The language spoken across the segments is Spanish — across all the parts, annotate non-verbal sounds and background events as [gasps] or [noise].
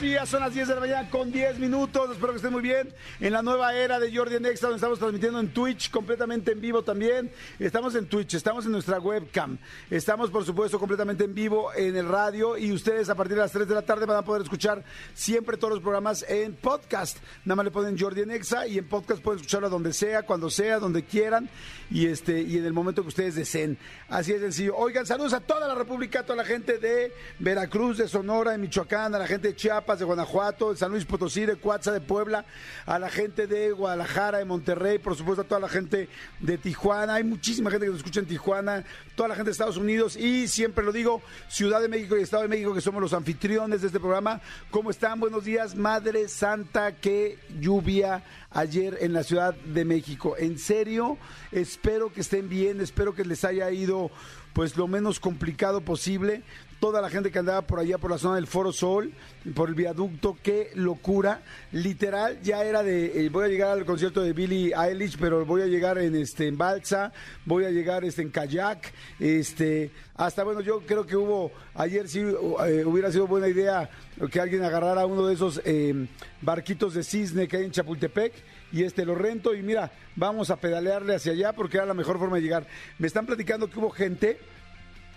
Días. Son las 10 de la mañana con 10 minutos. Espero que estén muy bien. En la nueva era de Jordi Nexa, donde estamos transmitiendo en Twitch, completamente en vivo también. Estamos en Twitch, estamos en nuestra webcam. Estamos, por supuesto, completamente en vivo en el radio. Y ustedes a partir de las 3 de la tarde van a poder escuchar siempre todos los programas en podcast. Nada más le ponen Jordi Nexa y en podcast pueden escucharlo donde sea, cuando sea, donde quieran y este y en el momento que ustedes deseen. Así es sencillo. Oigan, saludos a toda la República, a toda la gente de Veracruz, de Sonora, de Michoacán, a la gente de Chiapas, de Guanajuato, de San Luis Potosí, de Cuatza, de Puebla, a la gente de Guadalajara, de Monterrey, por supuesto a toda la gente de Tijuana. Hay muchísima gente que nos escucha en Tijuana, toda la gente de Estados Unidos y siempre lo digo, Ciudad de México y Estado de México, que somos los anfitriones de este programa. ¿Cómo están? Buenos días, Madre Santa, qué lluvia ayer en la Ciudad de México. En serio, espero que estén bien, espero que les haya ido pues lo menos complicado posible. Toda la gente que andaba por allá por la zona del Foro Sol, por el viaducto, qué locura. Literal, ya era de eh, voy a llegar al concierto de Billie Eilish, pero voy a llegar en este en balsa, voy a llegar este en kayak, este hasta bueno, yo creo que hubo ayer sí eh, hubiera sido buena idea que alguien agarrara uno de esos eh, barquitos de cisne que hay en Chapultepec y este lo rento y mira, vamos a pedalearle hacia allá porque era la mejor forma de llegar. Me están platicando que hubo gente,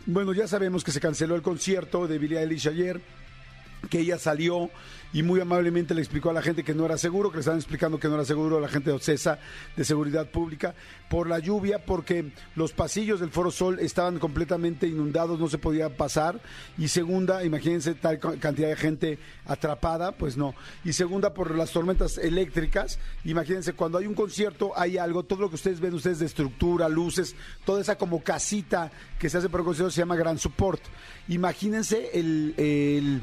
bueno, ya sabemos que se canceló el concierto de Billie Eilish ayer, que ella salió y muy amablemente le explicó a la gente que no era seguro, que le estaban explicando que no era seguro a la gente de OCESA de Seguridad Pública por la lluvia, porque los pasillos del Foro Sol estaban completamente inundados, no se podía pasar. Y segunda, imagínense tal ca- cantidad de gente atrapada, pues no. Y segunda, por las tormentas eléctricas, imagínense cuando hay un concierto, hay algo, todo lo que ustedes ven ustedes de estructura, luces, toda esa como casita que se hace por el concierto se llama Gran Support. Imagínense el- el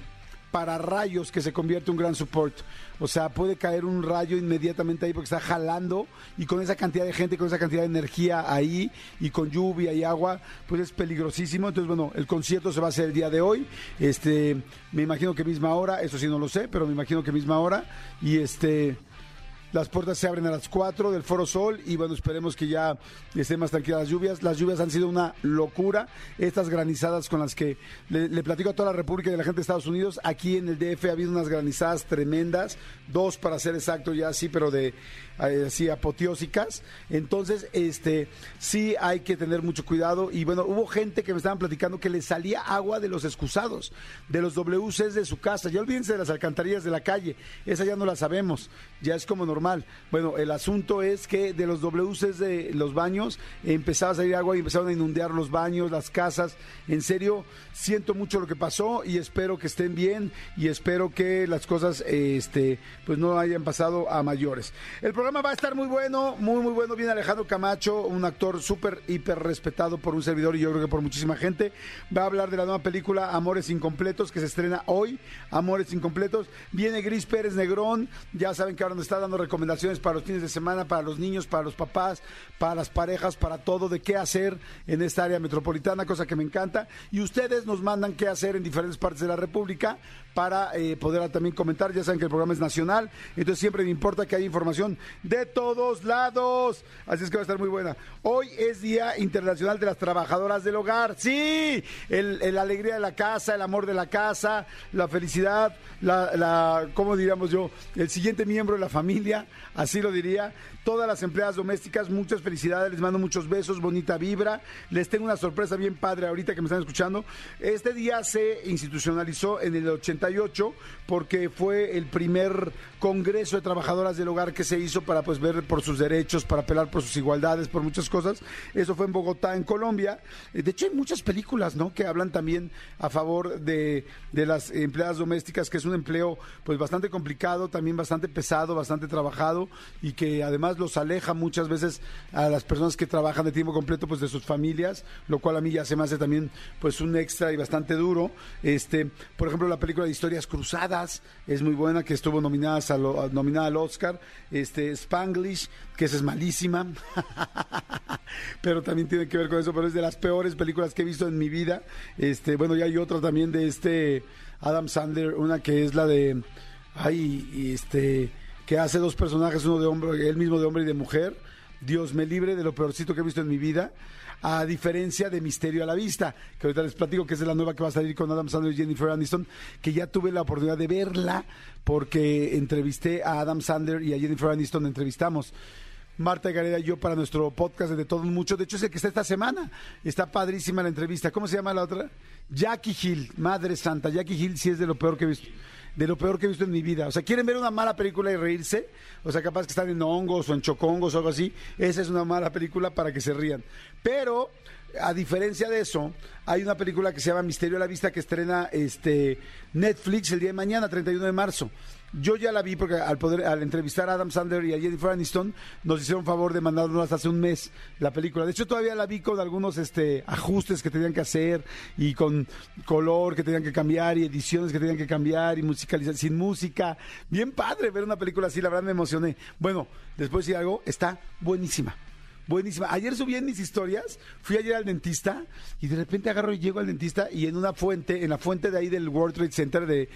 para rayos que se convierte en un gran support. O sea, puede caer un rayo inmediatamente ahí porque está jalando y con esa cantidad de gente, con esa cantidad de energía ahí y con lluvia y agua, pues es peligrosísimo. Entonces, bueno, el concierto se va a hacer el día de hoy. Este, me imagino que misma hora, eso sí no lo sé, pero me imagino que misma hora. Y este, las puertas se abren a las 4 del Foro Sol y bueno, esperemos que ya estén más tranquilas las lluvias. Las lluvias han sido una locura. Estas granizadas con las que le, le platico a toda la República y a la gente de Estados Unidos, aquí en el DF ha habido unas granizadas tremendas, dos para ser exacto ya sí, pero de así apoteósicas. Entonces, este sí hay que tener mucho cuidado y bueno, hubo gente que me estaban platicando que le salía agua de los excusados, de los WCs de su casa. Ya olvídense de las alcantarillas de la calle, esa ya no la sabemos, ya es como normal. Bueno, el asunto es que de los WCs de los baños empezaba a salir agua y empezaron a inundar los baños, las casas. En serio, siento mucho lo que pasó y espero que estén bien y espero que las cosas eh, este pues no hayan pasado a mayores. El va a estar muy bueno, muy muy bueno. Viene Alejandro Camacho, un actor súper hiper respetado por un servidor y yo creo que por muchísima gente. Va a hablar de la nueva película Amores Incompletos que se estrena hoy. Amores Incompletos. Viene Gris Pérez Negrón. Ya saben que ahora nos está dando recomendaciones para los fines de semana, para los niños, para los papás, para las parejas, para todo, de qué hacer en esta área metropolitana, cosa que me encanta. Y ustedes nos mandan qué hacer en diferentes partes de la República para eh, poder también comentar. Ya saben que el programa es nacional, entonces siempre me importa que haya información de todos lados. Así es que va a estar muy buena. Hoy es Día Internacional de las Trabajadoras del Hogar. Sí, la alegría de la casa, el amor de la casa, la felicidad, la, la, ¿cómo diríamos yo? El siguiente miembro de la familia, así lo diría. Todas las empleadas domésticas, muchas felicidades, les mando muchos besos, bonita vibra. Les tengo una sorpresa bien padre ahorita que me están escuchando. Este día se institucionalizó en el 88 porque fue el primer congreso de trabajadoras del hogar que se hizo para pues ver por sus derechos, para apelar por sus igualdades, por muchas cosas. Eso fue en Bogotá, en Colombia. Eh, De hecho, hay muchas películas, ¿no? Que hablan también a favor de, de las empleadas domésticas, que es un empleo pues bastante complicado, también bastante pesado, bastante trabajado y que además los aleja muchas veces a las personas que trabajan de tiempo completo pues de sus familias, lo cual a mí ya se me hace también pues un extra y bastante duro. Este, por ejemplo, la película de Historias Cruzadas, es muy buena, que estuvo nominada, a nominada al Oscar. Este, Spanglish, que esa es malísima. [laughs] pero también tiene que ver con eso, pero es de las peores películas que he visto en mi vida. Este, bueno, y hay otra también de este Adam Sandler, una que es la de. Ay, este. Que hace dos personajes, uno de hombre, él mismo de hombre y de mujer. Dios me libre de lo peorcito que he visto en mi vida. A diferencia de Misterio a la Vista, que ahorita les platico que es la nueva que va a salir con Adam Sandler y Jennifer Aniston, que ya tuve la oportunidad de verla porque entrevisté a Adam Sandler y a Jennifer Aniston, entrevistamos. Marta Gareda y yo para nuestro podcast de Todo Mucho. De hecho, es el que está esta semana. Está padrísima la entrevista. ¿Cómo se llama la otra? Jackie Hill, Madre Santa. Jackie Hill sí es de lo peor que he visto. De lo peor que he visto en mi vida. O sea, ¿quieren ver una mala película y reírse? O sea, capaz que están en hongos o en chocongos o algo así. Esa es una mala película para que se rían. Pero, a diferencia de eso, hay una película que se llama Misterio a la Vista que estrena este Netflix el día de mañana, 31 de marzo. Yo ya la vi porque al poder al entrevistar a Adam Sandler y a Jennifer Aniston nos hicieron favor de mandarnos hace un mes la película. De hecho todavía la vi con algunos este ajustes que tenían que hacer y con color que tenían que cambiar y ediciones que tenían que cambiar y musicalizar sin música. Bien padre ver una película así, la verdad me emocioné. Bueno, después de algo está buenísima. Buenísima. Ayer subí en mis historias, fui ayer al dentista y de repente agarro y llego al dentista y en una fuente, en la fuente de ahí del World Trade Center de,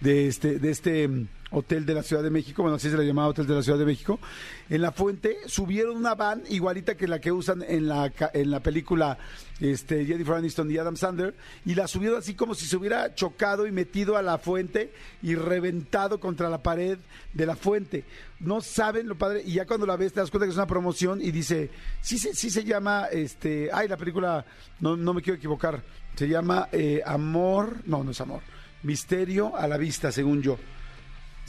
de este, de este hotel de la Ciudad de México, bueno, así se le llamaba Hotel de la Ciudad de México, en la fuente subieron una van igualita que la que usan en la, en la película este, Jennifer Aniston y Adam Sandler y la subieron así como si se hubiera chocado y metido a la fuente y reventado contra la pared de la fuente. No saben lo padre. Y ya cuando la ves te das cuenta que es una promoción y dice, sí, sí se llama, este, ay, la película, no, no me quiero equivocar, se llama eh, Amor, no, no es Amor, Misterio a la Vista, según yo.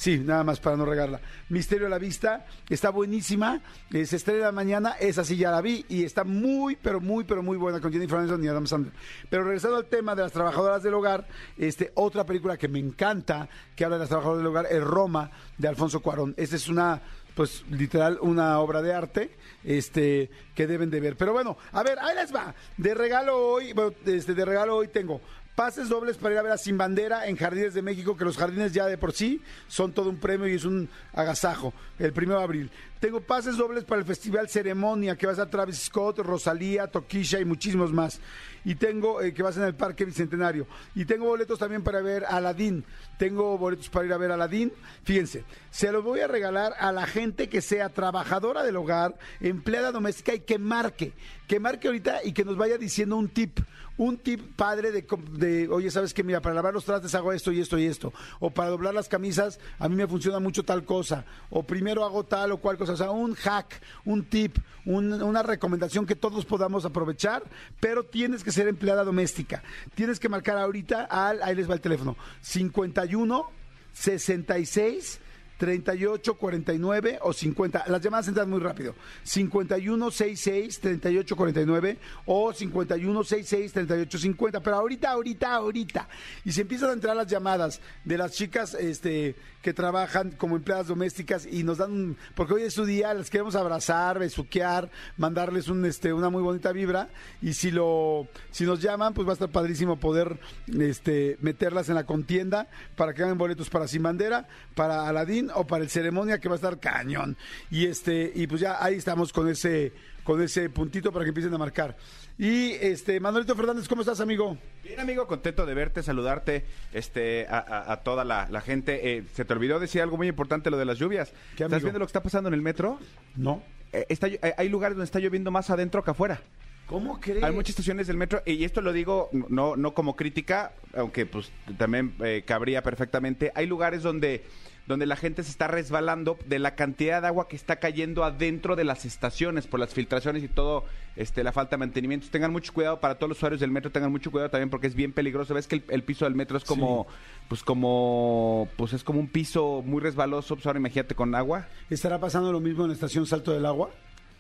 Sí, nada más para no regarla. Misterio a la vista, está buenísima. eh, se estrena mañana, esa sí ya la vi y está muy, pero muy, pero muy buena con Jennifer Aniston y Adam Sandler. Pero regresando al tema de las trabajadoras del hogar, este otra película que me encanta, que habla de las trabajadoras del hogar, es Roma de Alfonso Cuarón. Esta es una pues literal una obra de arte este que deben de ver. Pero bueno, a ver, ahí les va. De regalo hoy, bueno, este de regalo hoy tengo pases dobles para ir a ver a Sin Bandera en Jardines de México, que los jardines ya de por sí son todo un premio y es un agasajo, el primero de abril. Tengo pases dobles para el Festival Ceremonia, que va a ser Travis Scott, Rosalía, Toquisha y muchísimos más. Y tengo, eh, que va a ser en el Parque Bicentenario. Y tengo boletos también para ver Aladín. Tengo boletos para ir a ver Aladín. Fíjense, se los voy a regalar a la gente que sea trabajadora del hogar, empleada doméstica y que marque. Que marque ahorita y que nos vaya diciendo un tip un tip padre de, de, oye, ¿sabes qué? Mira, para lavar los trastes hago esto y esto y esto. O para doblar las camisas, a mí me funciona mucho tal cosa. O primero hago tal o cual cosa. O sea, un hack, un tip, un- una recomendación que todos podamos aprovechar, pero tienes que ser empleada doméstica. Tienes que marcar ahorita al, ahí les va el teléfono, 51 66 38 49 o 50. Las llamadas entran muy rápido. 51 66 38 49 o 51 66 38 50. Pero ahorita, ahorita, ahorita. Y si empiezan a entrar las llamadas de las chicas este, que trabajan como empleadas domésticas y nos dan, un- porque hoy es su día, las queremos abrazar, besuquear, mandarles un, este, una muy bonita vibra. Y si lo, si nos llaman, pues va a estar padrísimo poder este, meterlas en la contienda para que hagan boletos para Sin Bandera, para Aladín o para el Ceremonia, que va a estar cañón. Y este, y pues ya ahí estamos con ese, con ese puntito para que empiecen a marcar. Y este, Manuelito Fernández, ¿cómo estás, amigo? Bien, amigo, contento de verte, saludarte este, a, a- a toda la, la gente. Eh, se te olvidó decir algo muy importante, lo de las lluvias. ¿Qué, ¿Estás viendo lo que está pasando en el metro? No. Eh, está eh, hay lugares donde está lloviendo más adentro que afuera. ¿Cómo crees? Hay muchas estaciones del metro, y esto lo digo no, no como crítica, aunque pues también eh, cabría perfectamente. Hay lugares donde, donde la gente se está resbalando de la cantidad de agua que está cayendo adentro de las estaciones por las filtraciones y todo, este, la falta de mantenimiento. Tengan mucho cuidado para todos los usuarios del metro, tengan mucho cuidado también porque es bien peligroso. Ves que el, el piso del metro es como, pues como, pues es como un piso muy resbaloso. Pues ahora imagínate con agua. ¿Estará pasando lo mismo en la estación Salto del Agua?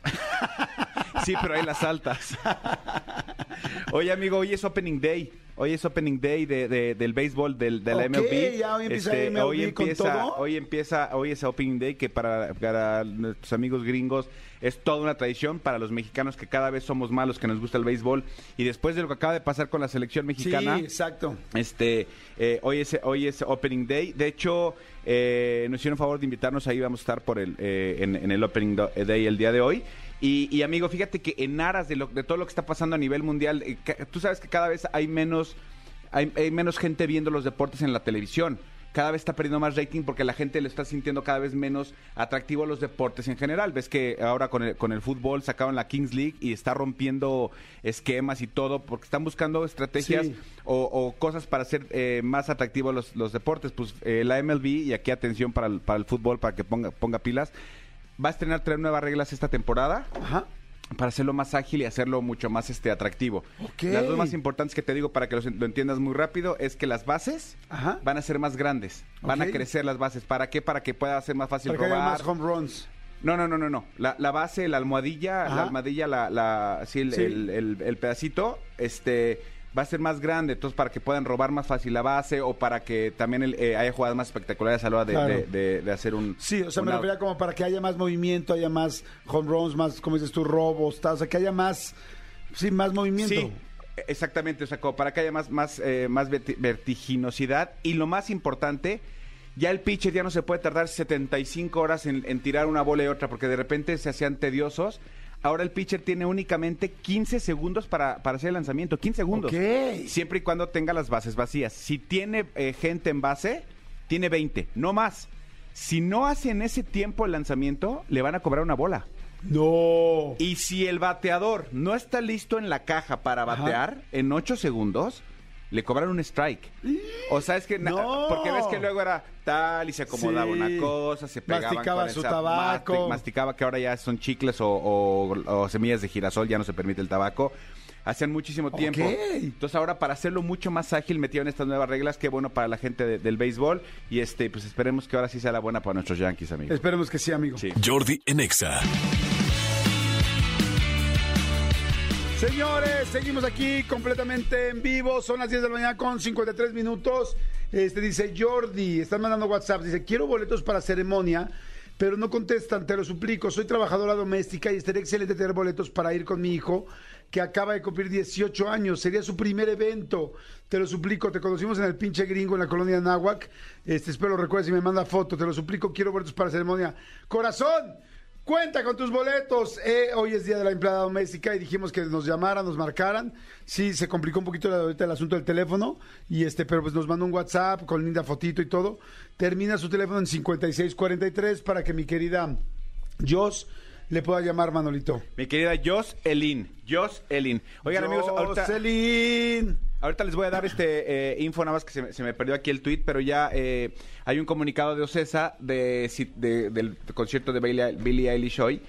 [laughs] Sí, pero hay las altas. [laughs] Oye, amigo, hoy es Opening Day. Hoy es Opening Day de, de- del béisbol del, de la MLB. ya hoy empieza MLB hoy con empieza, todo. hoy empieza, hoy es Opening Day que para, para nuestros amigos gringos es toda una tradición para los mexicanos que cada vez somos más los que nos gusta el béisbol y después de lo que acaba de pasar con la selección mexicana. Sí, exacto. Este, eh, hoy, es, hoy es Opening Day. De hecho, eh, nos hicieron favor de invitarnos. Ahí vamos a estar por el, eh, en, en el Opening Do- Day el día de hoy. Y, y, amigo, fíjate que en aras de, lo, de todo lo que está pasando a nivel mundial, eh, tú sabes que cada vez hay menos, hay, hay menos gente viendo los deportes en la televisión. Cada vez está perdiendo más rating porque la gente le está sintiendo cada vez menos atractivo a los deportes en general. Ves que ahora con el, con el fútbol sacaron la Kings League y está rompiendo esquemas y todo porque están buscando estrategias Sí. o, o cosas para hacer eh, más atractivos los, los deportes. Pues eh, la MLB, y aquí atención para el, para el fútbol, para que ponga, ponga pilas, va a estrenar tres nuevas reglas esta temporada Ajá. para hacerlo más ágil y hacerlo mucho más este atractivo. Ok. Las dos más importantes que te digo para que los- lo, entiendas muy rápido es que las bases Ajá. van a ser más grandes, van a crecer las bases. ¿Para qué? Para que pueda ser más fácil Para que haya más home runs. No, no, no, no, no. La, la base, la almohadilla, Ajá. la almohadilla, la, la, sí, el, Sí. El, el- el pedacito, este, va a ser más grande, entonces para que puedan robar más fácil la base o para que también el- eh, haya jugadas más espectaculares a la hora de, Claro. de- de- de hacer un. Sí, o sea, me refería como para que haya más movimiento, haya más home runs, más, como dices tú, robos, tal, o sea, que haya más, sí, más movimiento. Sí, exactamente, o sea, como para que haya más, más, eh, más verti- vertiginosidad. Y lo más importante, ya el pitcher ya no se puede tardar 75 horas en, en tirar una bola y otra, porque de repente se hacían tediosos. Ahora el pitcher tiene únicamente 15 segundos para, para hacer el lanzamiento, 15 segundos. Ok. Siempre y cuando tenga las bases vacías. Si tiene eh, gente en base, tiene 20, no más. Si no hace en ese tiempo el lanzamiento, le van a cobrar una bola. No. Y si el bateador no está listo en la caja para Ajá. batear en 8 segundos, le cobran un strike. O sea, es que... No. Porque ves que luego era tal y se acomodaba Sí. una cosa, se pegaban Masticaba con su esa- tabaco. masti- masticaba que ahora ya son chicles o, o- o semillas de girasol, ya no se permite el tabaco. Hacían muchísimo tiempo. Ok. Entonces ahora para hacerlo mucho más ágil metieron estas nuevas reglas, qué bueno para la gente de- del béisbol y este pues esperemos que ahora sí sea la buena para nuestros Yankees, amigos. Esperemos que sí, amigo. Sí. Jordi en Señores, seguimos aquí completamente en vivo. Son las 10 de la mañana con 53 minutos. Este dice Jordi, están mandando WhatsApp. Dice, quiero boletos para ceremonia, pero no contestan, te lo suplico. Soy trabajadora doméstica y estaría excelente tener boletos para ir con mi hijo, que acaba de cumplir 18 años. Sería su primer evento. Te lo suplico, te conocimos en el pinche gringo en la colonia Náhuac. Este, espero recuerdes y me manda foto. Te lo suplico, quiero boletos para ceremonia. Corazón, Cuenta con tus boletos. Eh, hoy es día de la empleada doméstica y dijimos que nos llamaran, nos marcaran. Sí, se complicó un poquito ahorita el asunto del teléfono y este, pero pues nos mandó un WhatsApp con linda fotito y todo. Termina su teléfono en 5643 para que mi querida Jos le pueda llamar Manolito. Mi querida Jos Elin. Jos Elin. Oigan, amigos, ahorita, Jocelyn. Ahorita les voy a dar este eh, info, nada más que se, me- perdió aquí el tweet, pero ya eh, hay un comunicado de Ocesa de, de- del concierto de Billie, Billie Eilish hoy.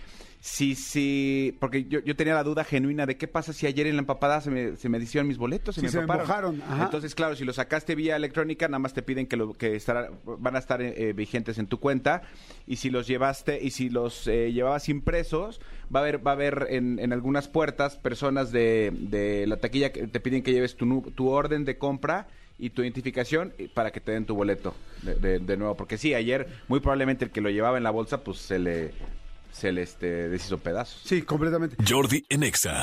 Sí, sí, porque yo, yo tenía la duda genuina de qué pasa si ayer en la empapada se me, se me hicieron mis boletos, se Sí, me se me empaparon. mojaron, ajá. Entonces, claro, si lo sacaste vía electrónica, nada más te piden que, lo, que estará- van a estar eh, vigentes en tu cuenta. Y si los llevaste, y si los eh, llevabas impresos, va a haber, va a haber en, en algunas puertas personas de, de la taquilla que te piden que lleves tu, tu orden de compra y tu identificación y- para que te den tu boleto de, de- de nuevo. Porque sí, ayer muy probablemente el que lo llevaba en la bolsa, pues se le, se le este, deshizo pedazos. Sí, completamente. Jordi en Exa.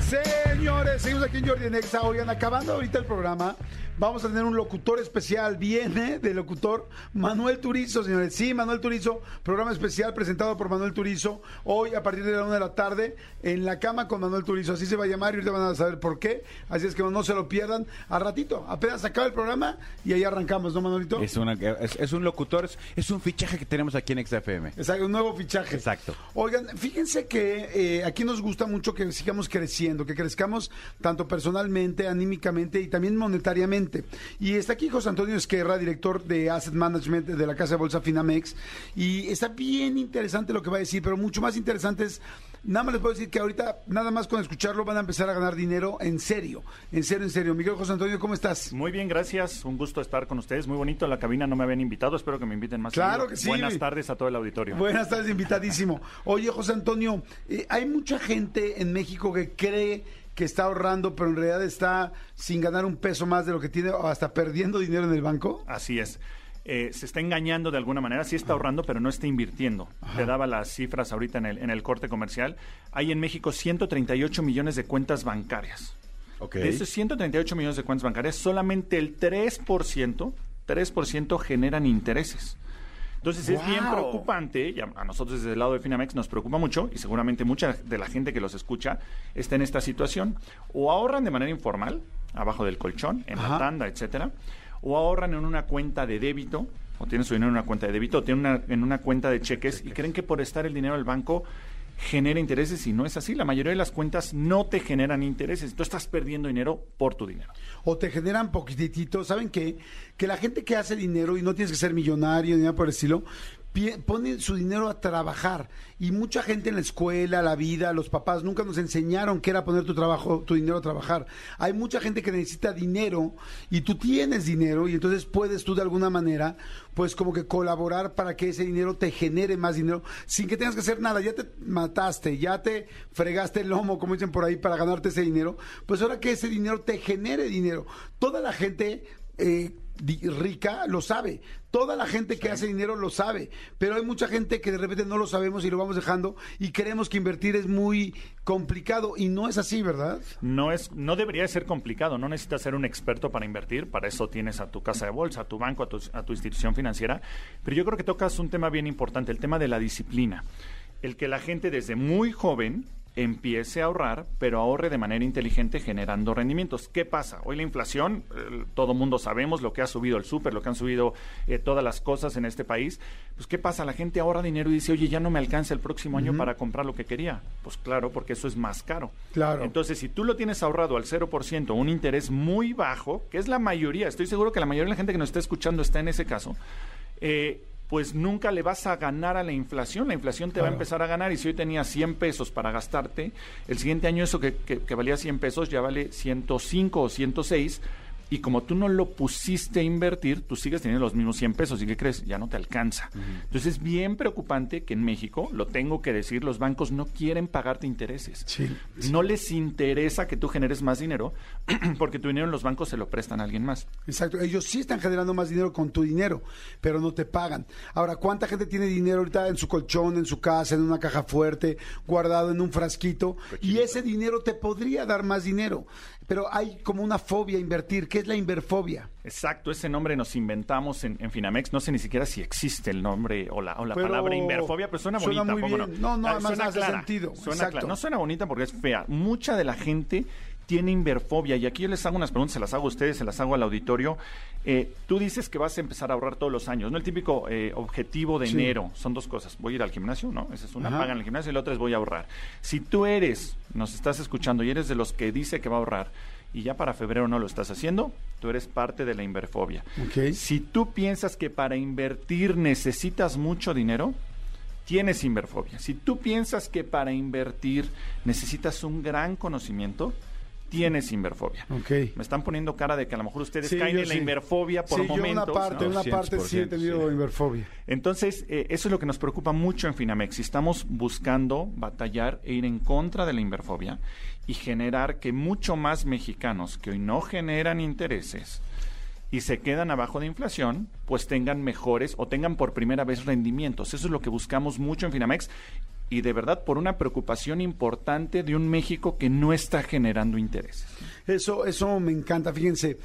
Señores, seguimos aquí en Jordi Nexa. Oigan, acabando ahorita el programa, vamos a tener un locutor especial. Viene de locutor Manuel Turizo, señores. Sí, Manuel Turizo, programa especial presentado por Manuel Turizo. Hoy a partir de la una de la tarde, en la cama con Manuel Turizo. Así se va a llamar y ahorita van a saber por qué. Así es que no se lo pierdan. A ratito, apenas acaba el programa y ahí arrancamos, ¿no, Manuelito? Es, una, es, es un locutor, es, es un fichaje que tenemos aquí en XFM. Exacto, un nuevo fichaje. Exacto. Oigan, fíjense que eh, aquí nos gusta mucho que sigamos creciendo, que crezcamos tanto personalmente, anímicamente y también monetariamente. Y está aquí José Antonio Esquerra, director de Asset Management de la Casa de Bolsa Finamex. Y está bien interesante lo que va a decir, pero mucho más interesante es nada más les puedo decir que ahorita, nada más con escucharlo, van a empezar a ganar dinero en serio. En serio, en serio. Miguel José Antonio, ¿cómo estás? Muy bien, gracias. Un gusto estar con ustedes. Muy bonito la cabina. No me habían invitado. Espero que me inviten más. Claro seguido. que sí. Buenas tardes a todo el auditorio. Buenas tardes, invitadísimo. Oye, José Antonio, eh, hay mucha gente en México que cree que está ahorrando, pero en realidad está sin ganar un peso más de lo que tiene o hasta perdiendo dinero en el banco. Así es. Eh, se está engañando de alguna manera, sí está ahorrando, pero no está invirtiendo. Te daba las cifras ahorita en el, en el corte comercial. Hay en México 138 millones de cuentas bancarias. De esos 138 millones de cuentas bancarias, solamente el 3%, 3% generan intereses. Entonces es bien preocupante, y a, nosotros desde el lado de Finamex nos preocupa mucho, y seguramente mucha de la gente que los escucha está en esta situación. O ahorran de manera informal, abajo del colchón, en Ajá. la tanda, etcétera, o ahorran en una cuenta de débito, o tienen su dinero en una cuenta de débito, o tienen una, en una cuenta de cheques, y creen que por estar el dinero del banco genera intereses, y no es así. La mayoría de las cuentas no te generan intereses. Tú estás perdiendo dinero por tu dinero. o te generan poquitito. ¿Saben qué? Que la gente que hace dinero, y no tienes que ser millonario ni nada por el estilo, pie- pone su dinero a trabajar. Y mucha gente en la escuela, la vida, los papás nunca nos enseñaron qué era poner tu trabajo, tu dinero a trabajar. Hay mucha gente que necesita dinero y tú tienes dinero y entonces puedes tú de alguna manera, pues como que colaborar para que ese dinero te genere más dinero sin que tengas que hacer nada. Ya te mataste, ya te fregaste el lomo, como dicen por ahí, para ganarte ese dinero. Pues ahora que ese dinero te genere dinero. Toda la gente eh, rica lo sabe. Toda la gente que hace dinero lo sabe. Pero hay mucha gente que de repente no lo sabemos y lo vamos dejando y creemos que invertir es muy complicado y no es así, ¿verdad? No es, no debería ser complicado, no necesitas ser un experto para invertir, para eso tienes a tu casa de bolsa, a tu banco, a tu, a tu institución financiera. Pero yo creo que tocas un tema bien importante, el tema de la disciplina. El que la gente desde muy joven empiece a ahorrar, pero ahorre de manera inteligente generando rendimientos. ¿Qué pasa? Hoy la inflación, eh, todo mundo sabemos lo que ha subido el súper, lo que han subido eh, todas las cosas en este país. Pues ¿qué pasa? La gente ahorra dinero y dice, oye, ya no me alcanza el próximo año para comprar lo que quería. Pues claro, porque eso es más caro. Claro. Entonces, si tú lo tienes ahorrado al 0%, un interés muy bajo, que es la mayoría, estoy seguro que la mayoría de la gente que nos está escuchando está en ese caso, eh, pues nunca le vas a ganar a la inflación. La inflación te va a empezar a ganar y si hoy tenías 100 pesos para gastarte, el siguiente año eso que, que- que valía 100 pesos ya vale 105 o 106. Y como tú no lo pusiste a invertir, tú sigues teniendo los mismos 100 pesos. ¿Y qué crees? Ya no te alcanza. Entonces es bien preocupante que en México, lo tengo que decir, los bancos no quieren pagarte intereses. Sí, No les interesa que tú generes más dinero [clears throat] porque tu dinero en los bancos se lo prestan a alguien más. Exacto, ellos sí están generando más dinero con tu dinero, pero no te pagan. Ahora, ¿cuánta gente tiene dinero ahorita en su colchón, en su casa, en una caja fuerte, guardado en un frasquito? Y ese dinero te podría dar más dinero, pero hay como una fobia a invertir. ¿Qué es la inverfobia? Exacto, ese nombre nos inventamos en, en Finamex. No sé ni siquiera si existe el nombre o la, o la Pero palabra inverfobia, pero suena suena bonita. muy ¿a poco bien. No, no, Ah, además suena hace clara, sentido, suena exacto. clara. No suena bonita porque es fea. Mucha de la gente tiene inverfobia. Y aquí yo les hago unas preguntas, se las hago a ustedes, se las hago al auditorio. Eh, tú dices que vas a empezar a ahorrar todos los años, ¿no? El típico eh, objetivo de Sí. enero. Son dos cosas. Voy a ir al gimnasio, ¿no? Esa es una, Ajá. pagan el gimnasio y la otra es voy a ahorrar. Si tú eres, nos estás escuchando y eres de los que dice que va a ahorrar y ya para febrero no lo estás haciendo, tú eres parte de la inverfobia. Ok. Si tú piensas que para invertir necesitas mucho dinero, tienes inverfobia. Si tú piensas que para invertir necesitas un gran conocimiento, tienes inverfobia. Ok. Me están poniendo cara de que a lo mejor ustedes Sí, caen en la inverfobia por sí, momentos. yo una parte, ¿no? una parte sí he 100%, tenido sí. inverfobia. Entonces, eh, eso es lo que nos preocupa mucho en Finamex. Estamos buscando batallar e ir en contra de la inverfobia y generar que mucho más mexicanos que hoy no generan intereses y se quedan abajo de inflación, pues tengan mejores o tengan por primera vez rendimientos. Eso es lo que buscamos mucho en Finamex y de verdad por una preocupación importante de un México que no está generando intereses. Eso, eso me encanta, fíjense.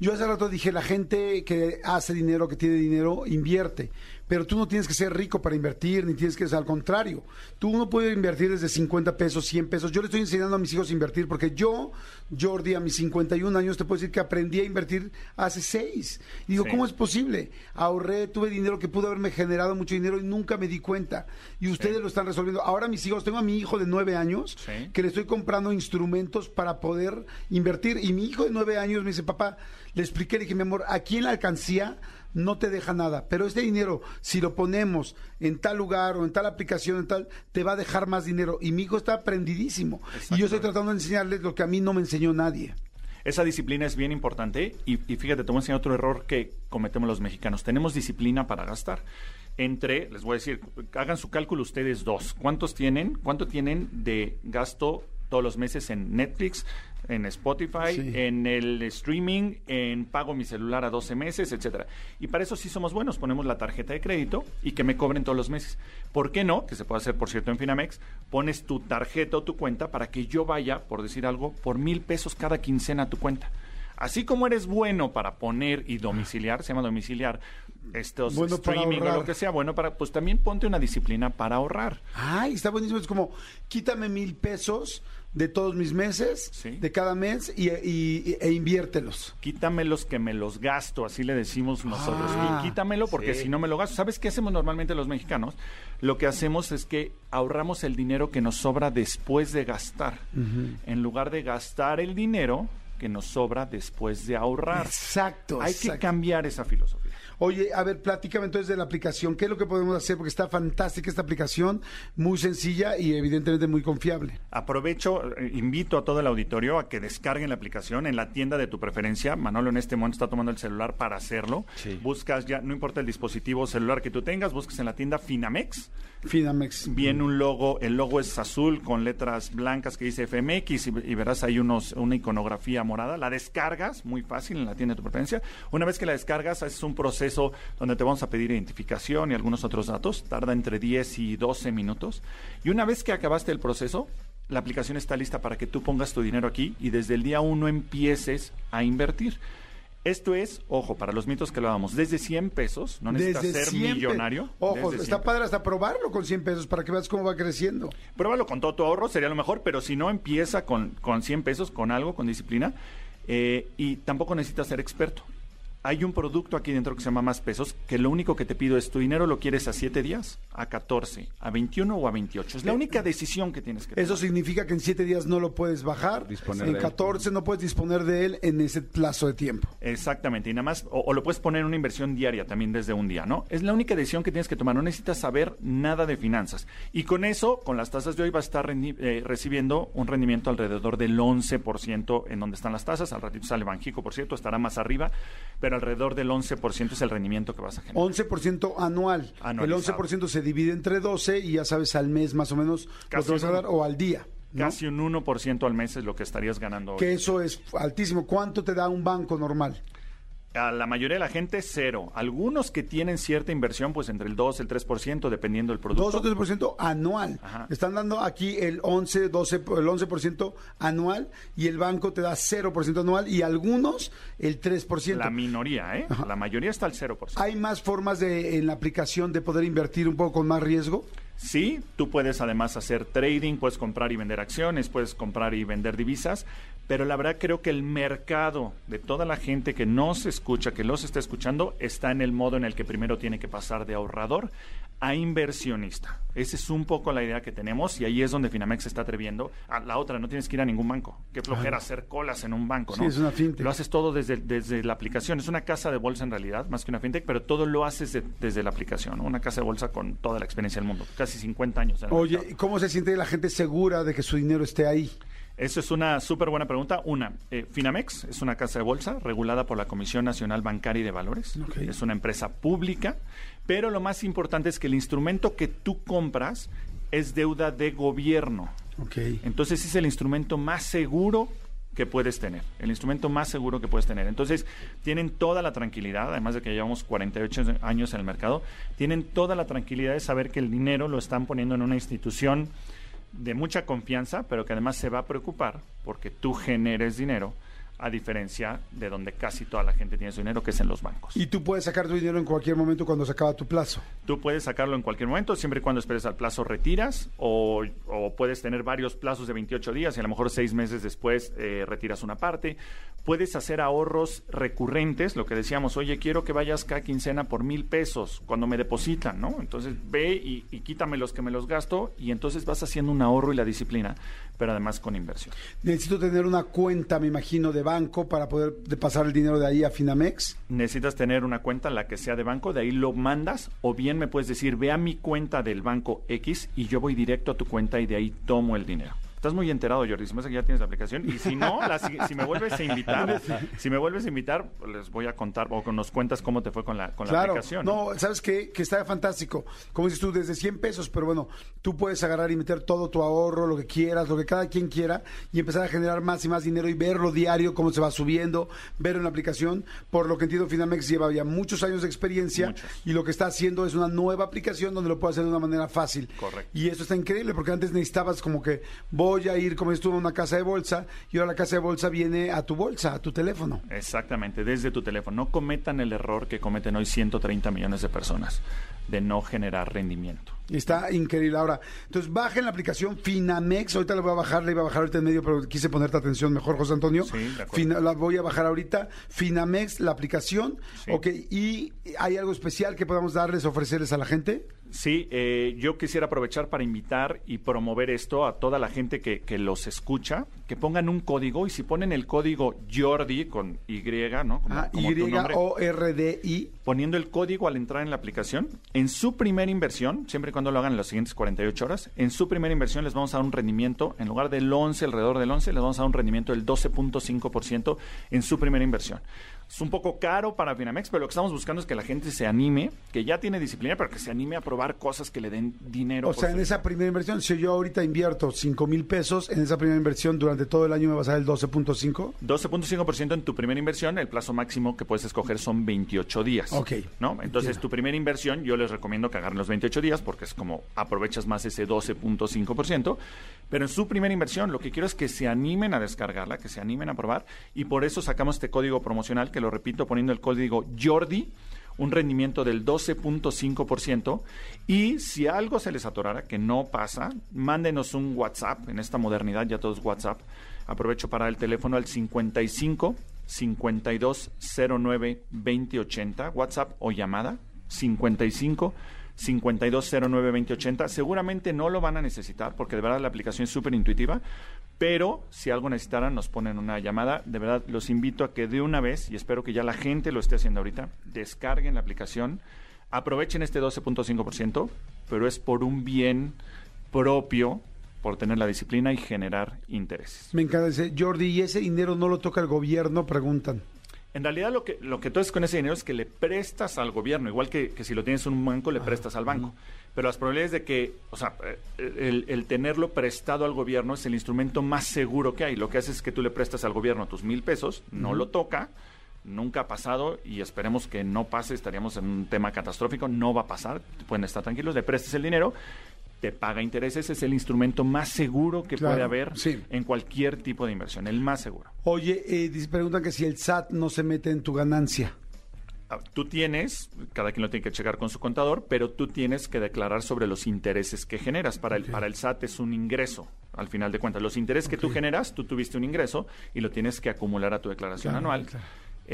Yo hace rato dije, la gente que hace dinero, que tiene dinero, invierte. Pero tú no tienes que ser rico para invertir, ni tienes que ser al contrario. Tú uno puede invertir desde 50 pesos, 100 pesos. Yo le estoy enseñando a mis hijos a invertir porque yo, Jordi, a mis 51 años, te puedo decir que aprendí a invertir hace 6. Y digo, Sí. ¿cómo es posible? Ahorré, tuve dinero que pudo haberme generado mucho dinero y nunca me di cuenta. Y ustedes lo están resolviendo. Ahora mis hijos, tengo a mi hijo de 9 años Sí. que le estoy comprando instrumentos para poder invertir. Y mi hijo de nueve años me dice, papá, le expliqué, le dije, mi amor, aquí en la alcancía no te deja nada, pero este dinero, si lo ponemos en tal lugar o en tal aplicación, en tal, te va a dejar más dinero. Y mi hijo está aprendidísimo. Y yo estoy tratando de enseñarles lo que a mí no me enseñó nadie. Esa disciplina es bien importante y, y fíjate, te voy a enseñar otro error que cometemos los mexicanos. Tenemos disciplina para gastar. Entre, les voy a decir, hagan su cálculo ustedes dos. ¿Cuántos tienen? ¿Cuánto tienen de gasto todos los meses en Netflix, en Spotify, Sí. en el streaming, en pago mi celular a 12 meses, etcétera? Y para eso sí somos buenos, ponemos la tarjeta de crédito y que me cobren todos los meses. ¿Por qué no? Que se puede hacer, por cierto, en Finamex, pones tu tarjeta o tu cuenta para que yo vaya, por decir algo, por mil pesos cada quincena a tu cuenta. Así como eres bueno para poner y domiciliar, se llama domiciliar, estos Bueno streaming o lo que sea, bueno, para, pues también ponte una disciplina para ahorrar. Ay, está buenísimo. Es como, quítame mil pesos de todos mis meses, Sí. de cada mes, y, y- e inviértelos. Quítamelos que me los gasto, así le decimos nosotros. Ah, y quítamelo porque si no me lo gasto. ¿Sabes qué hacemos normalmente los mexicanos? Lo que hacemos es que ahorramos el dinero que nos sobra después de gastar. En lugar de gastar el dinero que nos sobra después de ahorrar. Exacto. Hay que cambiar esa filosofía. Oye, a ver, platícame entonces de la aplicación. ¿Qué es lo que podemos hacer? Porque está fantástica esta aplicación, muy sencilla y evidentemente muy confiable. Aprovecho, eh, invito a todo el auditorio a que descarguen la aplicación en la tienda de tu preferencia. Manolo en este momento está tomando el celular para hacerlo. Buscas ya, no importa el dispositivo celular que tú tengas, buscas en la tienda Finamex. Finamex. Viene un logo, el logo es azul con letras blancas que dice FMX y, y verás ahí unos, una iconografía morada. La descargas, muy fácil en la tienda de tu preferencia. Una vez que la descargas, es un proceso donde te vamos a pedir identificación y algunos otros datos. Tarda entre 10 y 12 minutos. Y una vez que acabaste el proceso, la aplicación está lista para que tú pongas tu dinero aquí y desde el día uno empieces a invertir. Esto es, ojo, para los mitos que lo damos, desde 100 pesos, no necesitas Desde ser millonario. Ojo, está 100 padre hasta probarlo con 100 pesos para que veas cómo va creciendo. Pruébalo con todo tu ahorro, sería lo mejor, pero si no, empieza con, con 100 pesos, con algo, con disciplina, eh, y tampoco necesitas ser experto. Hay un producto aquí dentro que se llama Más Pesos, que lo único que te pido es tu dinero lo quieres a 7 días, a 14, a 21 o a 28. Es la única decisión que tienes que Eso tomar. significa que en 7 días no lo puedes bajar, Disponer en de él. 14 no puedes disponer de él en ese plazo de tiempo. Exactamente, y nada más, o, o lo puedes poner en una inversión diaria también desde un día, ¿no? Es la única decisión que tienes que tomar, no necesitas saber nada de finanzas. Y con eso, con las tasas de hoy, vas a estar rendi- eh, recibiendo un rendimiento alrededor del 11% en donde están las tasas. Al ratito sale Banjico, por cierto, estará más arriba, pero alrededor del 11% es el rendimiento que vas a generar. 11% anual. Anualizado. El 11% se divide entre 12 y ya sabes al mes más o menos lo Casi que vas a dar o al día. ¿no? Casi un 1% al mes es lo que estarías ganando hoy. Que eso es altísimo. ¿Cuánto te da un banco normal? A la mayoría de la gente, cero. Algunos que tienen cierta inversión, pues entre el 2 y el 3%, dependiendo del producto. 2 o 3% anual. Ajá. Están dando aquí el 11, 12, el 11% anual y el banco te da 0% anual y algunos el 3%. La minoría, ¿eh? La mayoría está al 0%. ¿Hay más formas de, en la aplicación de poder invertir un poco con más riesgo? Sí, tú puedes además hacer trading, puedes comprar y vender acciones, puedes comprar y vender divisas, pero la verdad creo que el mercado de toda la gente que nos escucha, que los está escuchando, está en el modo en el que primero tiene que pasar de ahorrador a inversionista. Esa es un poco la idea que tenemos y ahí es donde Finamex se está atreviendo. A la otra, no tienes que ir a ningún banco. Qué flojera hacer colas en un banco, ¿no? Sí, es una fintech. Lo haces todo desde, desde la aplicación. Es una casa de bolsa en realidad, más que una fintech, pero todo lo haces de- desde la aplicación. ¿no? Una casa de bolsa con toda la experiencia del mundo. Casi 50 años. Oye, mercado. ¿cómo se siente la gente segura de que su dinero esté ahí? Eso es una súper buena pregunta. Una, eh, Finamex es una casa de bolsa regulada por la Comisión Nacional Bancaria y de Valores. Ok. Es una empresa pública, pero lo más importante es que el instrumento que tú compras es deuda de gobierno. Ok. Entonces es el instrumento más seguro que puedes tener, el instrumento más seguro que puedes tener. Entonces tienen toda la tranquilidad, además de que llevamos 48 años en el mercado, tienen toda la tranquilidad de saber que el dinero lo están poniendo en una institución de mucha confianza, pero que además se va a preocupar porque tú generes dinero, a diferencia de donde casi toda la gente tiene su dinero, que es en los bancos. Y tú puedes sacar tu dinero en cualquier momento cuando se acaba tu plazo. Tú puedes sacarlo en cualquier momento, siempre y cuando esperes al plazo retiras, o, o puedes tener varios plazos de 28 días y a lo mejor seis meses después eh, retiras una parte. Puedes hacer ahorros recurrentes, lo que decíamos, oye, quiero que vayas cada quincena por mil pesos cuando me depositan, ¿no? Entonces ve y, y quítame los que me los gasto y entonces vas haciendo un ahorro y la disciplina, pero además con inversión. Necesito tener una cuenta, me imagino, de banco para poder de pasar el dinero de ahí a Finamex? necesitas tener una cuenta en la que sea de banco, de ahí lo mandas, o bien me puedes decir, ve a mi cuenta del banco X y yo voy directo a tu cuenta y de ahí tomo el dinero. Estás muy enterado, Jordi. Se me hace que ya tienes la aplicación. Y si no, la si, si me vuelves a invitar, [laughs] si me vuelves a invitar, les voy a contar o nos cuentas cómo te fue con la, con la Claro, aplicación. no, ¿sabes qué? Que está fantástico. Como dices tú, desde 100 pesos, pero bueno, tú puedes agarrar y meter todo tu ahorro, lo que quieras, lo que cada quien quiera, y empezar a generar más y más dinero y verlo diario, cómo se va subiendo, verlo en la aplicación. Por lo que entiendo, Finamex lleva ya muchos años de experiencia Muchos. y lo que está haciendo es una nueva aplicación donde lo puede hacer de una manera fácil. Correcto. Y eso está increíble porque antes necesitabas como que voy a ir, como estuvo una casa de bolsa, y ahora la casa de bolsa viene a tu bolsa, a tu teléfono. Exactamente, desde tu teléfono. No cometan el error que cometen hoy 130 millones de personas de no generar rendimiento. Está increíble. Ahora, entonces bajen la aplicación Finamex. Ahorita la voy a bajar, la iba a bajar ahorita en medio, pero quise ponerte atención mejor, José Antonio. Sí, de. Fina- la voy a bajar ahorita. Finamex, la aplicación. Sí. Ok, ¿y hay algo especial que podamos darles, ofrecerles a la gente? Sí, eh, yo quisiera aprovechar para invitar y promover esto a toda la gente que, que los escucha, que pongan un código y si ponen el código Jordi con Y, ¿no? Como, Ah, como tu nombre, Y-O-R-D-I. poniendo el código al entrar en la aplicación, en su primera inversión, siempre y cuando lo hagan en las siguientes 48 horas, en su primera inversión les vamos a dar un rendimiento, en lugar del 11, alrededor del 11, les vamos a dar un rendimiento del 12.5% en su primera inversión. Es un poco caro para Finamex, pero lo que estamos buscando es que la gente se anime, que ya tiene disciplina, pero que se anime a probar cosas que le den dinero. O sea, en esa primera inversión, si yo ahorita invierto 5 mil pesos, en esa primera inversión durante todo el año me va a salir el 12.5. 12.5% en tu primera inversión, el plazo máximo que puedes escoger son 28 días. Ok. ¿no? Entonces, Entiendo. tu primera inversión, yo les recomiendo que agarren los 28 días porque es como aprovechas más ese 12.5%. Pero en su primera inversión, lo que quiero es que se animen a descargarla, que se animen a probar. Y por eso sacamos este código promocional, que lo repito poniendo el código Jordi un rendimiento del 12.5% y si algo se les atorara, que no pasa, mándenos un WhatsApp, en esta modernidad ya todo es WhatsApp, aprovecho para el teléfono al 55 5209 2080, WhatsApp o llamada, 55 5209 2080. Seguramente no lo van a necesitar porque de verdad la aplicación es súper intuitiva, pero si algo necesitaran nos ponen una llamada. De verdad los invito a que de una vez, y espero que ya la gente lo esté haciendo ahorita, descarguen la aplicación, aprovechen este 12.5%, pero es por un bien propio, por tener la disciplina y generar intereses. Me encanta ese. Jordi, ¿y ese dinero no lo toca el gobierno? Preguntan. En realidad lo que, lo que tú haces con ese dinero es que le prestas al gobierno, igual que, que si lo tienes en un banco, le prestas al banco. Pero las probabilidades de que, o sea, el, el tenerlo prestado al gobierno es el instrumento más seguro que hay. Lo que haces es que tú le prestas al gobierno tus mil pesos, no lo toca, nunca ha pasado y esperemos que no pase, estaríamos en un tema catastrófico, no va a pasar, pueden estar tranquilos, le prestes el dinero, te paga intereses, es el instrumento más seguro que Claro, puede haber sí. en cualquier tipo de inversión, el más seguro. Oye, eh, preguntan que si el SAT no se mete en tu ganancia. Tú tienes, cada quien lo tiene que checar con su contador, pero tú tienes que declarar sobre los intereses que generas. Para el, para el SAT es un ingreso, al final de cuentas. Los intereses que tú generas, tú tuviste un ingreso y lo tienes que acumular a tu declaración Claro, anual. claro.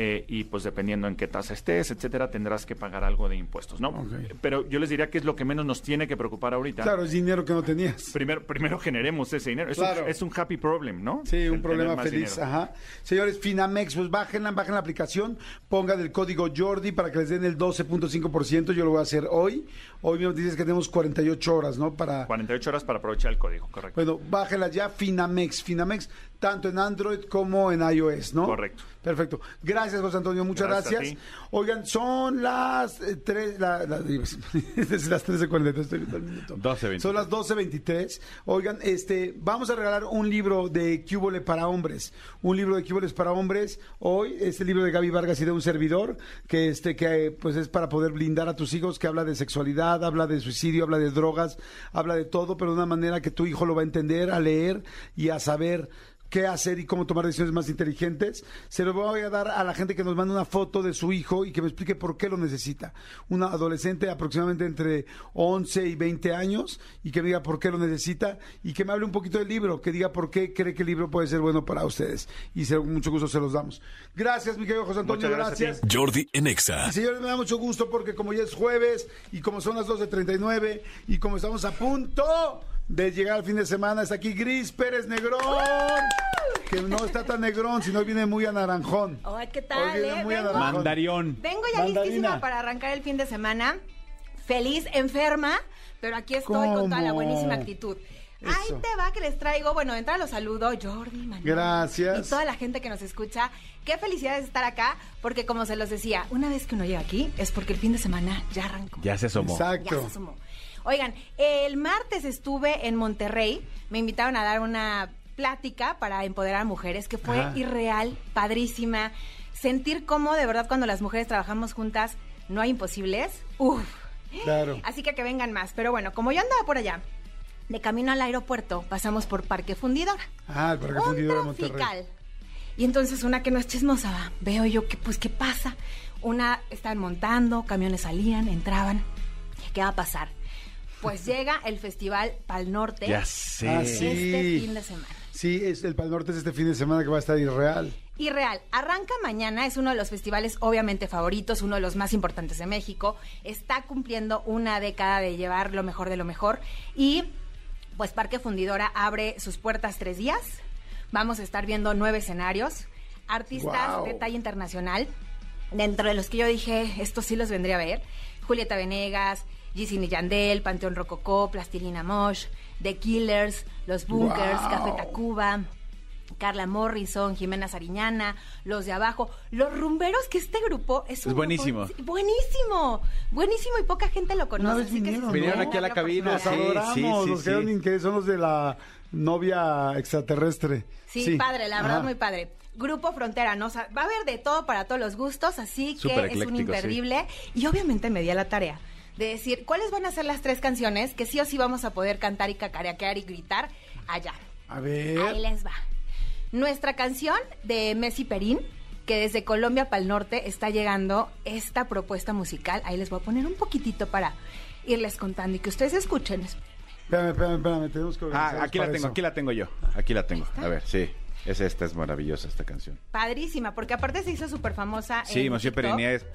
Eh, y pues dependiendo en qué tasa estés, etcétera, tendrás que pagar algo de impuestos, ¿no? Pero yo les diría que es lo que menos nos tiene que preocupar ahorita. Claro, es dinero que no tenías. Primero, primero generemos ese dinero. Es, Claro. un, es un happy problem, ¿no? Sí, El un problema feliz. dinero. Ajá. Señores, Finamex, pues bájenla, bajen la aplicación, pongan el código Jordi para que les den el 12.5%. Yo lo voy a hacer hoy. Hoy me dices que tenemos 48 horas, ¿no? Para. 48 horas para aprovechar el código, correcto. Bueno, bájenla ya, Finamex. Finamex, tanto en Android como en iOS, ¿no? Correcto. Perfecto. Gracias, José Antonio. Muchas Gracias. Oigan, son las eh, tres, la, la- [laughs] es las 13.43, estoy viendo el minuto. 12:23. Son las 12.23. Oigan, este, vamos a regalar un libro de Cúbole para hombres. Un libro de Cúboles para hombres. Hoy, este libro de Gaby Vargas y de un servidor, que este, que eh, pues es para poder blindar a tus hijos, que habla de sexualidad, habla de suicidio, habla de drogas, habla de todo, pero de una manera que tu hijo lo va a entender, a leer y a saber qué hacer y cómo tomar decisiones más inteligentes. Se lo voy a dar a la gente que nos manda una foto de su hijo y que me explique por qué lo necesita. Una adolescente aproximadamente entre 11 y 20 años y que me diga por qué lo necesita y que me hable un poquito del libro, que diga por qué cree que el libro puede ser bueno para ustedes. Y se- con mucho gusto se los damos. Gracias, mi querido José Antonio. Muchas gracias. Jordi en Exa. Y señores, me da mucho gusto porque como ya es jueves y como son las 12.39 y como estamos a punto de llegar al fin de semana, está aquí Gris Pérez Negrón. que no está tan negrón, sino viene muy anaranjón. Ay, ¿qué Hoy tal? viene eh? muy Vengo, anaranjón. Mandarión. vengo ya Mandarina. listísima para arrancar el fin de semana. Feliz, enferma, pero aquí estoy con toda la ¿Cómo? buenísima actitud. Ahí Eso. te va que les traigo, bueno, de entrada los saludo, Jordi, Manuel. Gracias. Y toda la gente que nos escucha. Qué felicidad de estar acá, porque como se los decía, una vez que uno llega aquí es porque el fin de semana ya arrancó. Ya se asomó. Ya Exacto. se asomó. Oigan, el martes estuve en Monterrey, me invitaron a dar una plática para empoderar a mujeres que fue Ajá. irreal, padrísima. Sentir cómo de verdad cuando las mujeres trabajamos juntas no hay imposibles. Uf. Claro. Así que que vengan más. Pero bueno, como yo andaba por allá, de camino al aeropuerto, pasamos por Parque Fundidora. Ah, el Parque Un Fundidora de Monterrey. Y entonces una que no es chismosa, va, veo yo que pues qué pasa. Una estaban montando, camiones salían, entraban. ¿Qué va a pasar? Pues llega el Festival Pal Norte Ya sé. Ah, este sí. fin de semana. Sí, es el Pal Norte es este fin de semana que va a estar irreal. Y real, arranca mañana, es uno de los festivales obviamente favoritos, uno de los más importantes de México. Está cumpliendo una década de llevar lo mejor de lo mejor. Y pues Parque Fundidora abre sus puertas tres días. Vamos a estar viendo nueve escenarios, artistas de talla internacional. Dentro de los que yo dije, estos sí los vendría a ver. Julieta Venegas, Gisin y Yandel, Panteón Rococó, Plastilina Mosh, The Killers, Los Bunkers, Guau. Café Tacuba, Carla Morrison, Jimena Sariñana, Los de Abajo, Los Rumberos, que este grupo es, un Es buenísimo. grupo- buenísimo, buenísimo y poca gente lo conoce. Una vez así que vinieron, aquí a la cabina, Los Sí, adoramos, sí, los sí, que son los de la novia extraterrestre. Sí, padre, la verdad, Ajá. muy padre. Grupo Frontera, ¿no? O sea, va a haber de todo para todos los gustos, así que es un imperdible. Y obviamente me di a la tarea de decir cuáles van a ser las tres canciones que sí o sí vamos a poder cantar y cacarear y gritar allá. A ver. Ahí les va. Nuestra canción de Messi Perín, que desde Colombia para el norte está llegando esta propuesta musical. Ahí les voy a poner un poquitito para irles contando y que ustedes escuchen. Espérame, espérame, espérame, tenemos que Ah, aquí la tengo, eso. aquí la tengo yo. Aquí la tengo. A ver, sí. Es esta, es maravillosa esta canción. Padrísima, porque aparte se hizo súper famosa. Sí, en Monsieur TikTok. Es...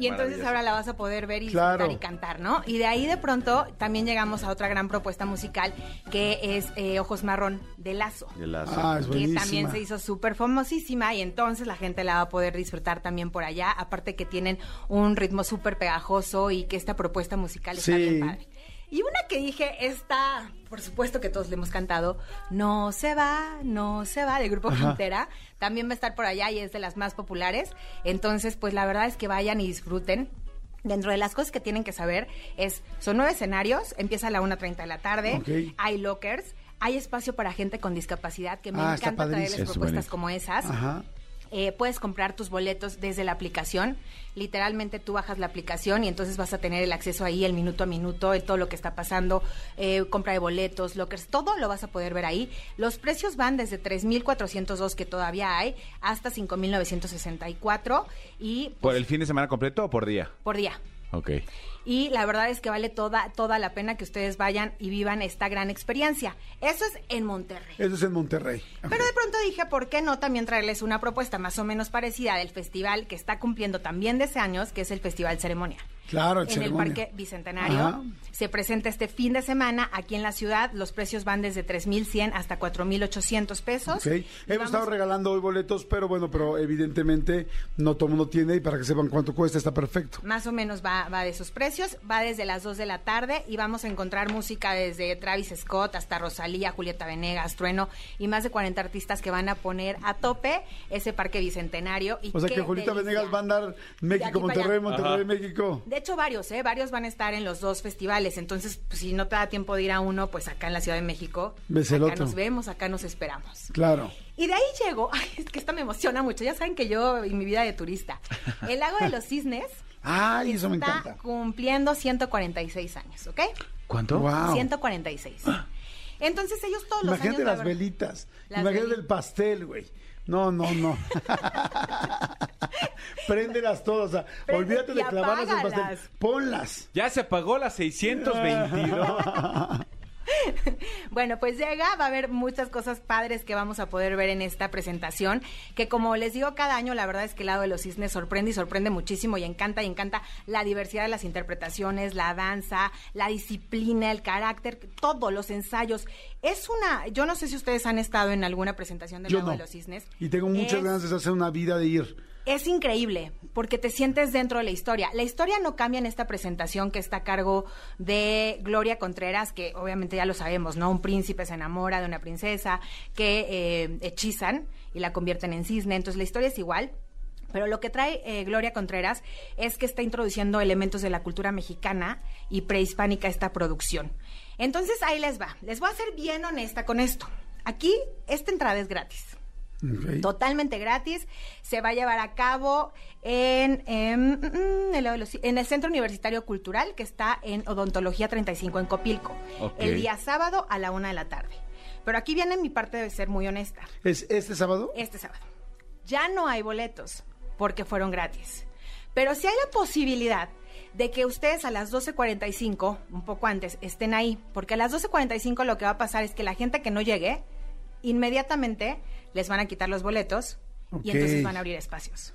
Y entonces ahora la vas a poder ver y Claro. disfrutar y cantar, ¿no? Y de ahí de pronto también llegamos a otra gran propuesta musical que es eh, Ojos Marrón de Lazo. de Lazo. Ah, es que buenísima. también se hizo súper famosísima y entonces la gente la va a poder disfrutar también por allá, aparte que tienen un ritmo súper pegajoso y que esta propuesta musical está Sí. bien padre. Y una que dije, esta, por supuesto que todos le hemos cantado, No se va, no se va, del grupo Frontera, también va a estar por allá y es de las más populares. Entonces, pues la verdad es que vayan y disfruten. Dentro de las cosas que tienen que saber es, son nueve escenarios, empieza a la 1.30 de la tarde, hay lockers, hay espacio para gente con discapacidad, que me Ah, encanta traerles propuestas como esas. Ajá. Eh, puedes comprar tus boletos desde la aplicación. Literalmente tú bajas la aplicación y entonces vas a tener el acceso ahí, el minuto a minuto, de todo lo que está pasando, eh, compra de boletos, lockers, todo lo vas a poder ver ahí. Los precios van desde 3.402 que todavía hay hasta 5.964 y ¿Por el fin de semana completo o por día? por día. Ok. Y la verdad es que vale toda, toda la pena que ustedes vayan y vivan esta gran experiencia. Eso es en Monterrey. Eso es en Monterrey. Pero de pronto dije, ¿por qué no también traerles una propuesta más o menos parecida del festival que está cumpliendo también de ese años, que es el Festival Ceremonia? Claro, el en Ceremonia. el Parque Bicentenario. Ajá. Se presenta este fin de semana aquí en la ciudad. Los precios van desde 3.100 hasta 4.800 pesos. Ok. Y Hemos vamos- estado regalando hoy boletos, pero bueno, pero evidentemente no todo el mundo tiene y para que sepan cuánto cuesta está perfecto. Más o menos va, va de esos precios, va desde las 2 de la tarde y vamos a encontrar música desde Travis Scott hasta Rosalía, Julieta Venegas, Trueno y más de 40 artistas que van a poner a tope ese parque bicentenario. Y O sea que Julieta delicia. Venegas va a andar México, Monterrey, allá. Monterrey, México. De hecho, varios, ¿eh? Varios van a estar en los dos festivales. Entonces, pues, si no te da tiempo de ir a uno, pues acá en la Ciudad de México. Ves el acá otro. nos vemos, acá nos esperamos. Claro. Y de ahí llego, [laughs] ay, es que esto me emociona mucho. Ya saben que yo y mi vida de turista. El lago de los cisnes [laughs] Ay, eso me está encanta. cumpliendo 146 años, ¿ok? ¿Cuánto? Wow. 146. [gasps] Entonces ellos todos los Imagínate años... la las velitas. Las Imagínate velitas. el pastel, güey. No, no, no. [laughs] Préndelas todas. O sea, Prende- olvídate de clavarlas en el pastel. Ponlas. Ya se pagó la 622. [laughs] [laughs] Bueno, pues llega, va a haber muchas cosas padres que vamos a poder ver en esta presentación, que como les digo cada año, la verdad es que el lado de los cisnes sorprende y sorprende muchísimo y encanta y encanta la diversidad de las interpretaciones, la danza, la disciplina, el carácter, todos los ensayos. Es una, yo no sé si ustedes han estado en alguna presentación del Yo lado no. de los cisnes. Y tengo muchas Es- ganas de hacer una vida de ir. Es increíble porque te sientes dentro de la historia. La historia no cambia en esta presentación que está a cargo de Gloria Contreras, que obviamente ya lo sabemos, ¿no? Un príncipe se enamora de una princesa que eh, hechizan y la convierten en cisne. Entonces la historia es igual. Pero lo que trae eh, Gloria Contreras es que está introduciendo elementos de la cultura mexicana y prehispánica a esta producción. Entonces ahí les va. Les voy a ser bien honesta con esto. Aquí esta entrada es gratis Totalmente gratis. Se va a llevar a cabo en, em, mm, el, en el Centro Universitario Cultural, que está en Odontología 35 en Copilco, el día sábado a la una de la tarde. Pero aquí viene mi parte de ser muy honesta. ¿Es este sábado? Este sábado. Ya no hay boletos porque fueron gratis. Pero si hay la posibilidad de que ustedes a las 12.45, un poco antes, estén ahí, porque a las 12.45 lo que va a pasar es que la gente que no llegue, inmediatamente les van a quitar los boletos y entonces van a abrir espacios.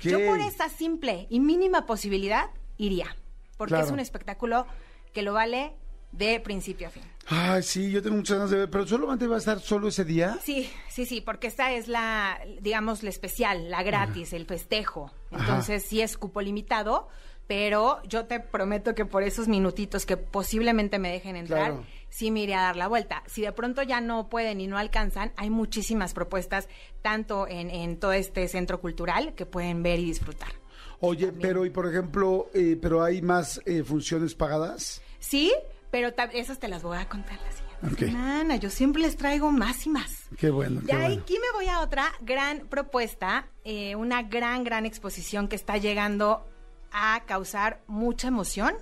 Yo por esa simple y mínima posibilidad iría, porque Claro. es un espectáculo que lo vale de principio a fin. Ay, sí, yo tengo muchas ganas de ver, pero solamente va a estar solo ese día. Sí, sí, sí, porque esta es la, digamos, la especial, la gratis, el festejo. Entonces sí es cupo limitado, pero yo te prometo que por esos minutitos que posiblemente me dejen entrar, Claro. sí me iré a dar la vuelta. Si de pronto ya no pueden y no alcanzan, hay muchísimas propuestas, tanto en, en todo este centro cultural, que pueden ver y disfrutar. Oye, pero y por ejemplo, eh, pero hay más eh, funciones pagadas. Sí, pero esas te las voy a contar la siguiente Ok. semana. Yo siempre les traigo más y más. Qué bueno, bueno. aquí me voy a otra gran propuesta, eh, una gran, gran exposición que está llegando a causar mucha emoción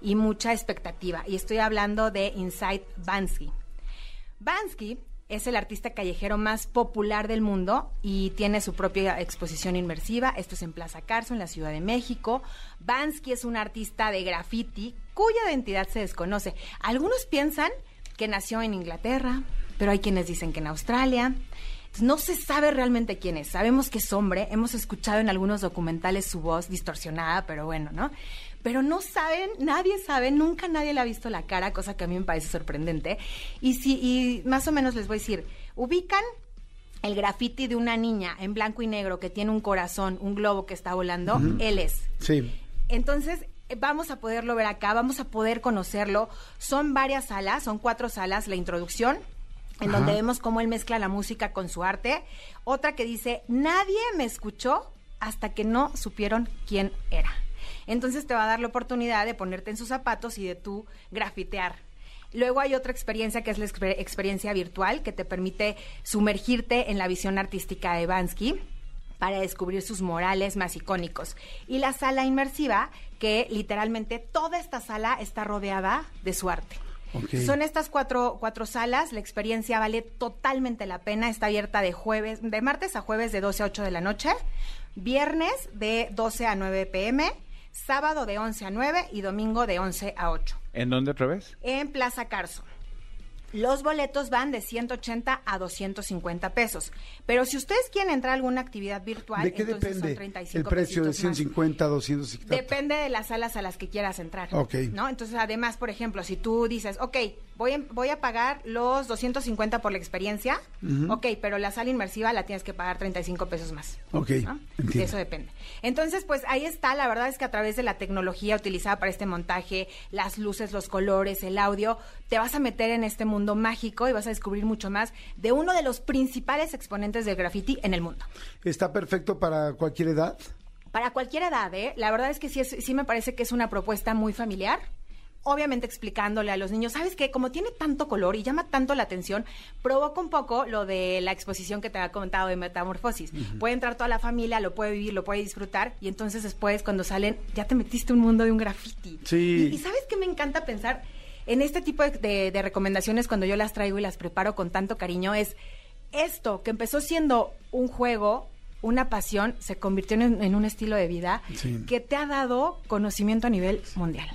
y mucha expectativa. Y estoy hablando de Inside Bansky. Bansky es el artista callejero más popular del mundo y tiene su propia exposición inmersiva. Esto es en Plaza Carso, en la Ciudad de México. Bansky es un artista de graffiti cuya identidad se desconoce. Algunos piensan que nació en Inglaterra, pero hay quienes dicen que en Australia. No se sabe realmente quién es. Sabemos que es hombre. Hemos escuchado en algunos documentales su voz distorsionada, pero bueno, ¿no? Pero no saben, nadie sabe, nunca nadie le ha visto la cara, cosa que a mí me parece sorprendente. Y si, y más o menos les voy a decir, ubican el graffiti de una niña en blanco y negro que tiene un corazón, un globo que está volando, él es. Sí. Entonces, vamos a poderlo ver acá, vamos a poder conocerlo. Son varias salas, son cuatro salas, la introducción, en donde vemos cómo él mezcla la música con su arte. Otra que dice, nadie me escuchó hasta que no supieron quién era. Entonces te va a dar la oportunidad de ponerte en sus zapatos y de tú grafitear. Luego hay otra experiencia que es la exper- experiencia virtual que te permite sumergirte en la visión artística de Bansky para descubrir sus morales más icónicos. Y la sala inmersiva, que literalmente toda esta sala está rodeada de su arte. Ok. Son estas cuatro, cuatro salas, la experiencia vale totalmente la pena, está abierta de jueves, de martes a jueves de 12 a 8 de la noche, viernes de 12 a 9 pm, sábado de 11 a 9 y domingo de 11 a 8 ¿En dónde otra vez? en Plaza Carso. Los boletos van de 180 a 250 pesos. Pero si ustedes quieren entrar a alguna actividad virtual, ¿De qué entonces depende son 35 el precio de pesitos más. 150 a 250? Depende de las salas a las que quieras entrar. Ok. ¿No? Entonces, además, por ejemplo, si tú dices, ok, voy, a- voy a pagar los 250 por la experiencia, ok, pero la sala inmersiva la tienes que pagar 35 pesos más. Ok. Eso depende. Entonces, pues ahí está. La verdad es que a través de la tecnología utilizada para este montaje, las luces, los colores, el audio, te vas a meter en este mundo mágico y vas a descubrir mucho más de uno de los principales exponentes del graffiti en el mundo. ¿Está perfecto para cualquier edad? Para cualquier edad, ¿eh? La verdad es que sí, sí me parece que es una propuesta muy familiar. Obviamente explicándole a los niños, ¿sabes qué? Como tiene tanto color y llama tanto la atención, provoca un poco lo de la exposición que te había comentado de Metamorfosis. Puede entrar toda la familia, lo puede vivir, lo puede disfrutar y entonces después cuando salen ya te metiste un mundo de un graffiti. Sí. Y, y ¿sabes qué me encanta pensar? En este tipo de, de- de recomendaciones cuando yo las traigo y las preparo con tanto cariño es esto que empezó siendo un juego, una pasión, se convirtió en, en un estilo de vida Sí. que te ha dado conocimiento a nivel mundial.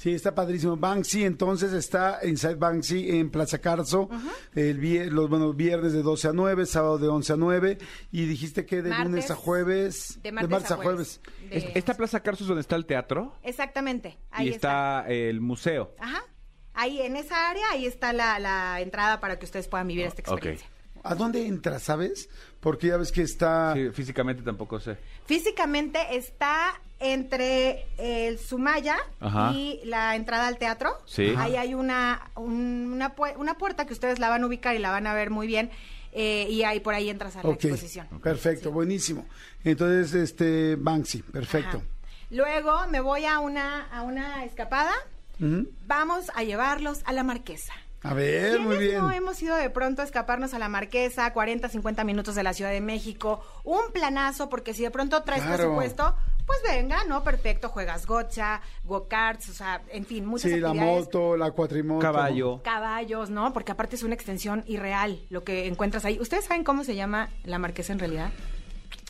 Sí, está padrísimo. Banksy, entonces está Inside Banksy en Plaza Carso, el los buenos viernes de 12 a 9, sábado de 11 a 9, y dijiste que de Martes. lunes a jueves, De martes, a jueves. De- Es- ¿Esta Plaza Carsos donde está el teatro? Exactamente. Ahí y está, el museo. Ajá. Ahí en esa área, ahí está la, la entrada para que ustedes puedan vivir esta Ok. experiencia. ¿A dónde entras, sabes? Porque ya ves que está... Sí, físicamente tampoco sé. Físicamente está entre el Sumaya Ajá. y la entrada al teatro. Sí. Ahí hay una, un- una, pu- una puerta que ustedes la van a ubicar y la van a ver muy bien. eh, y ahí por ahí entras a la exposición. perfecto, buenísimo. Entonces, este, Banksy, perfecto. Ajá. Luego me voy a una, a una escapada. Vamos a llevarlos a la Marquesa. A ver, muy ¿Quiénes bien. no hemos ido de pronto a escaparnos a la Marquesa, 40, 50 minutos de la Ciudad de México? Un planazo, porque si de pronto traes Claro. presupuesto, pues venga, ¿no? Perfecto, juegas gocha, go-karts, o sea, en fin, muchas Sí, la actividades. moto, la cuatrimoto. Caballo. Caballos, ¿no? Porque aparte es una extensión irreal lo que encuentras ahí. ¿Ustedes saben cómo se llama la Marquesa en realidad?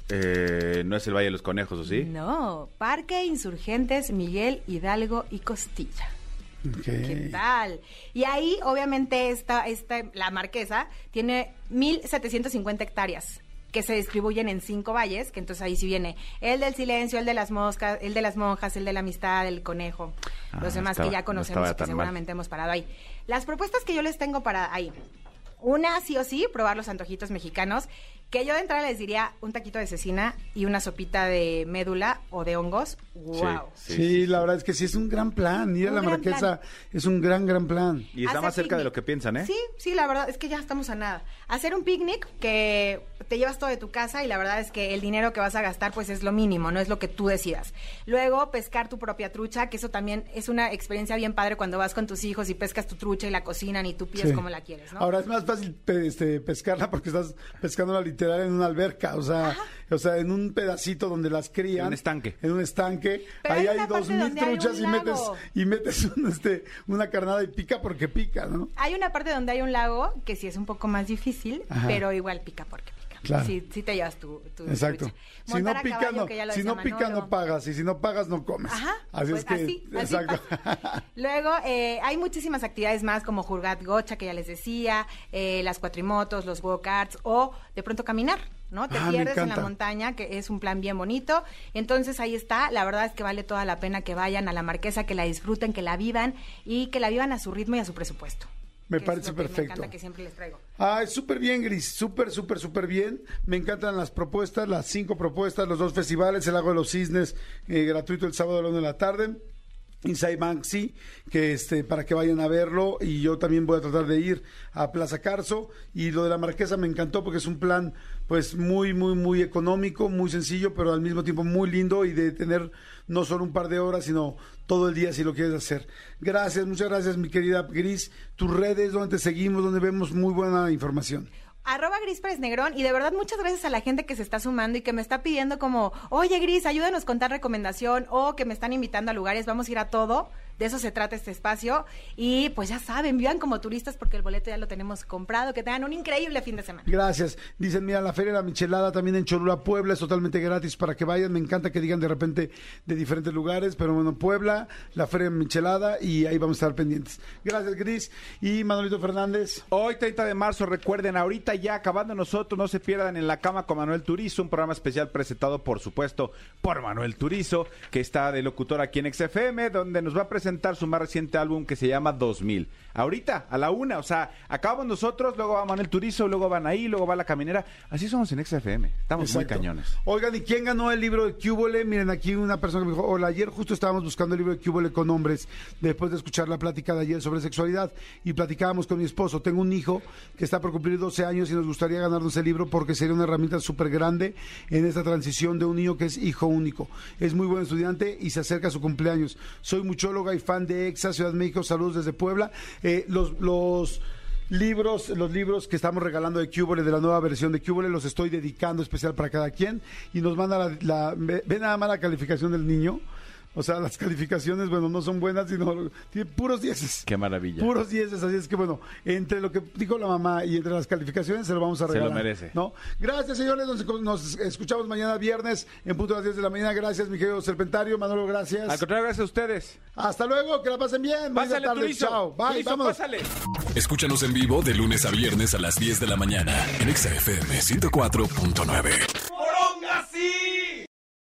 Eh, no es el Valle de los Conejos, ¿o sí? No, Parque Insurgentes Miguel Hidalgo y Costilla. ¿Qué tal? Y ahí, obviamente, esta, esta, la marquesa tiene 1.750 hectáreas que se distribuyen en cinco valles, que entonces ahí sí viene el del silencio, el de las moscas, el de las monjas, el de la amistad, el conejo, Ah, los demás estaba- que ya no conocemos y que mal. seguramente hemos parado ahí. Las propuestas que yo les tengo para ahí. Una, sí o sí, probar los antojitos mexicanos, que yo de entrada les diría un taquito de cecina y una sopita de médula o de hongos. ¡Wow! Sí, la verdad es que sí es un gran plan. Ir a Un la gran Marquesa es un gran, gran plan. Y está Hacer más cerca de lo que piensan, ¿eh? Sí, sí, la verdad es que ya estamos a nada. Hacer un picnic que te llevas todo de tu casa y la verdad es que el dinero que vas a gastar pues es lo mínimo, no es lo que tú decidas. Luego pescar tu propia trucha, que eso también es una experiencia bien padre cuando vas con tus hijos y pescas tu trucha y la cocinan y tú pides Sí. como la quieres, ¿no? Ahora es más fácil pe- este, pescarla porque estás pescándola literal en una alberca, o sea, o sea, en un pedacito donde las crían. En un estanque. En un estanque. Pero Ahí hay dos mil truchas y metes, y metes un, este, una carnada y pica porque pica, ¿no? Hay una parte donde hay un lago que sí es un poco más difícil, Ajá. pero igual pica porque pica. Claro. Sí, sí te llevas tu, tu Exacto. Si no pica, caballo, no, si no pica, no pagas. Y si no pagas, no comes. Ajá. Así pues es que, así, exacto. [laughs] Luego, eh, hay muchísimas actividades más como Jurgat Gocha, que ya les decía, eh, las cuatrimotos, los go-karts, o de pronto caminar, ¿no? Te Ah, pierdes en la montaña, que es un plan bien bonito. Entonces, ahí está. La verdad es que vale toda la pena que vayan a la Marquesa, que la disfruten, que la vivan y que la vivan a su ritmo y a su presupuesto. Me parece perfecto. Me encanta que siempre les traigo. Ah, súper bien, Gris, súper, súper, súper bien. Me encantan las propuestas, las cinco propuestas, los dos festivales, el Lago de los Cisnes, eh, gratuito el sábado a la una de la tarde. Inside Banksy, que este, para que vayan a verlo, y yo también voy a tratar de ir a Plaza Carso, y lo de la Marquesa me encantó porque es un plan, pues, muy, muy, muy económico, muy sencillo, pero al mismo tiempo muy lindo, y de tener no solo un par de horas, sino todo el día si lo quieres hacer. Gracias, muchas gracias, mi querida Gris. Tus redes, donde te seguimos, donde vemos muy buena información. Arroba Gris Pérez Negrón y de verdad muchas gracias a la gente que se está sumando y que me está pidiendo como, oye Gris, ayúdanos con tal recomendación o que me están invitando a lugares, vamos a ir a todo. De eso se trata este espacio. Y pues ya saben, vivan como turistas porque el boleto ya lo tenemos comprado. Que tengan un increíble fin de semana. Gracias. Dicen, mira, la Feria de la Michelada también en Cholula, Puebla, es totalmente gratis para que vayan. Me encanta que digan de repente de diferentes lugares, pero bueno, Puebla, la Feria de Michelada y ahí vamos a estar pendientes. Gracias, Gris. Y Manolito Fernández. Hoy, 30 de marzo, recuerden, ahorita ya acabando nosotros, no se pierdan en la cama con Manuel Turizo, un programa especial presentado, por supuesto, por Manuel Turizo, que está de locutor aquí en XFM, donde nos va a presentar su más reciente álbum que se llama 2000. Ahorita, a la una, o sea, acabamos nosotros, luego va Manuel Turizo, luego van ahí, luego va la caminera. Así somos en XFM, estamos muy Exacto. cañones. Oigan, ¿y quién ganó el libro de Cúbole? Miren, aquí una persona que me dijo, hola, ayer justo estábamos buscando el libro de Cúbole con hombres, después de escuchar la plática de ayer sobre sexualidad, y platicábamos con mi esposo. Tengo un hijo que está por cumplir 12 años y nos gustaría ganarnos el libro porque sería una herramienta súper grande en esta transición de un niño que es hijo único. Es muy buen estudiante y se acerca a su cumpleaños. Soy muchóloga y fan de EXA, Ciudad México, saludos desde Puebla. Eh, los... libros, los libros que estamos regalando de Cúbole, de la nueva versión de Cúbole, los estoy dedicando especial para cada quien y nos manda ve nada más la calificación del niño. O sea, las calificaciones, bueno, no son buenas, sino tiene puros dieces. Qué maravilla. Puros dieces, así es que bueno, entre lo que dijo la mamá y entre las calificaciones se lo vamos a Se lo regalar. merece. ¿no? Gracias, señores. Nos, nos escuchamos mañana viernes en punto de las 10 de la mañana. Gracias, mi querido Serpentario. Manolo, gracias. Al contrario, gracias a ustedes. Hasta luego, que la pasen bien. Pásale, tarde. Turizo. Chao. Bye, Turizo, vámonos. pásale. Escúchanos en vivo de lunes a viernes a las 10 de la mañana en Exa FM 104.9.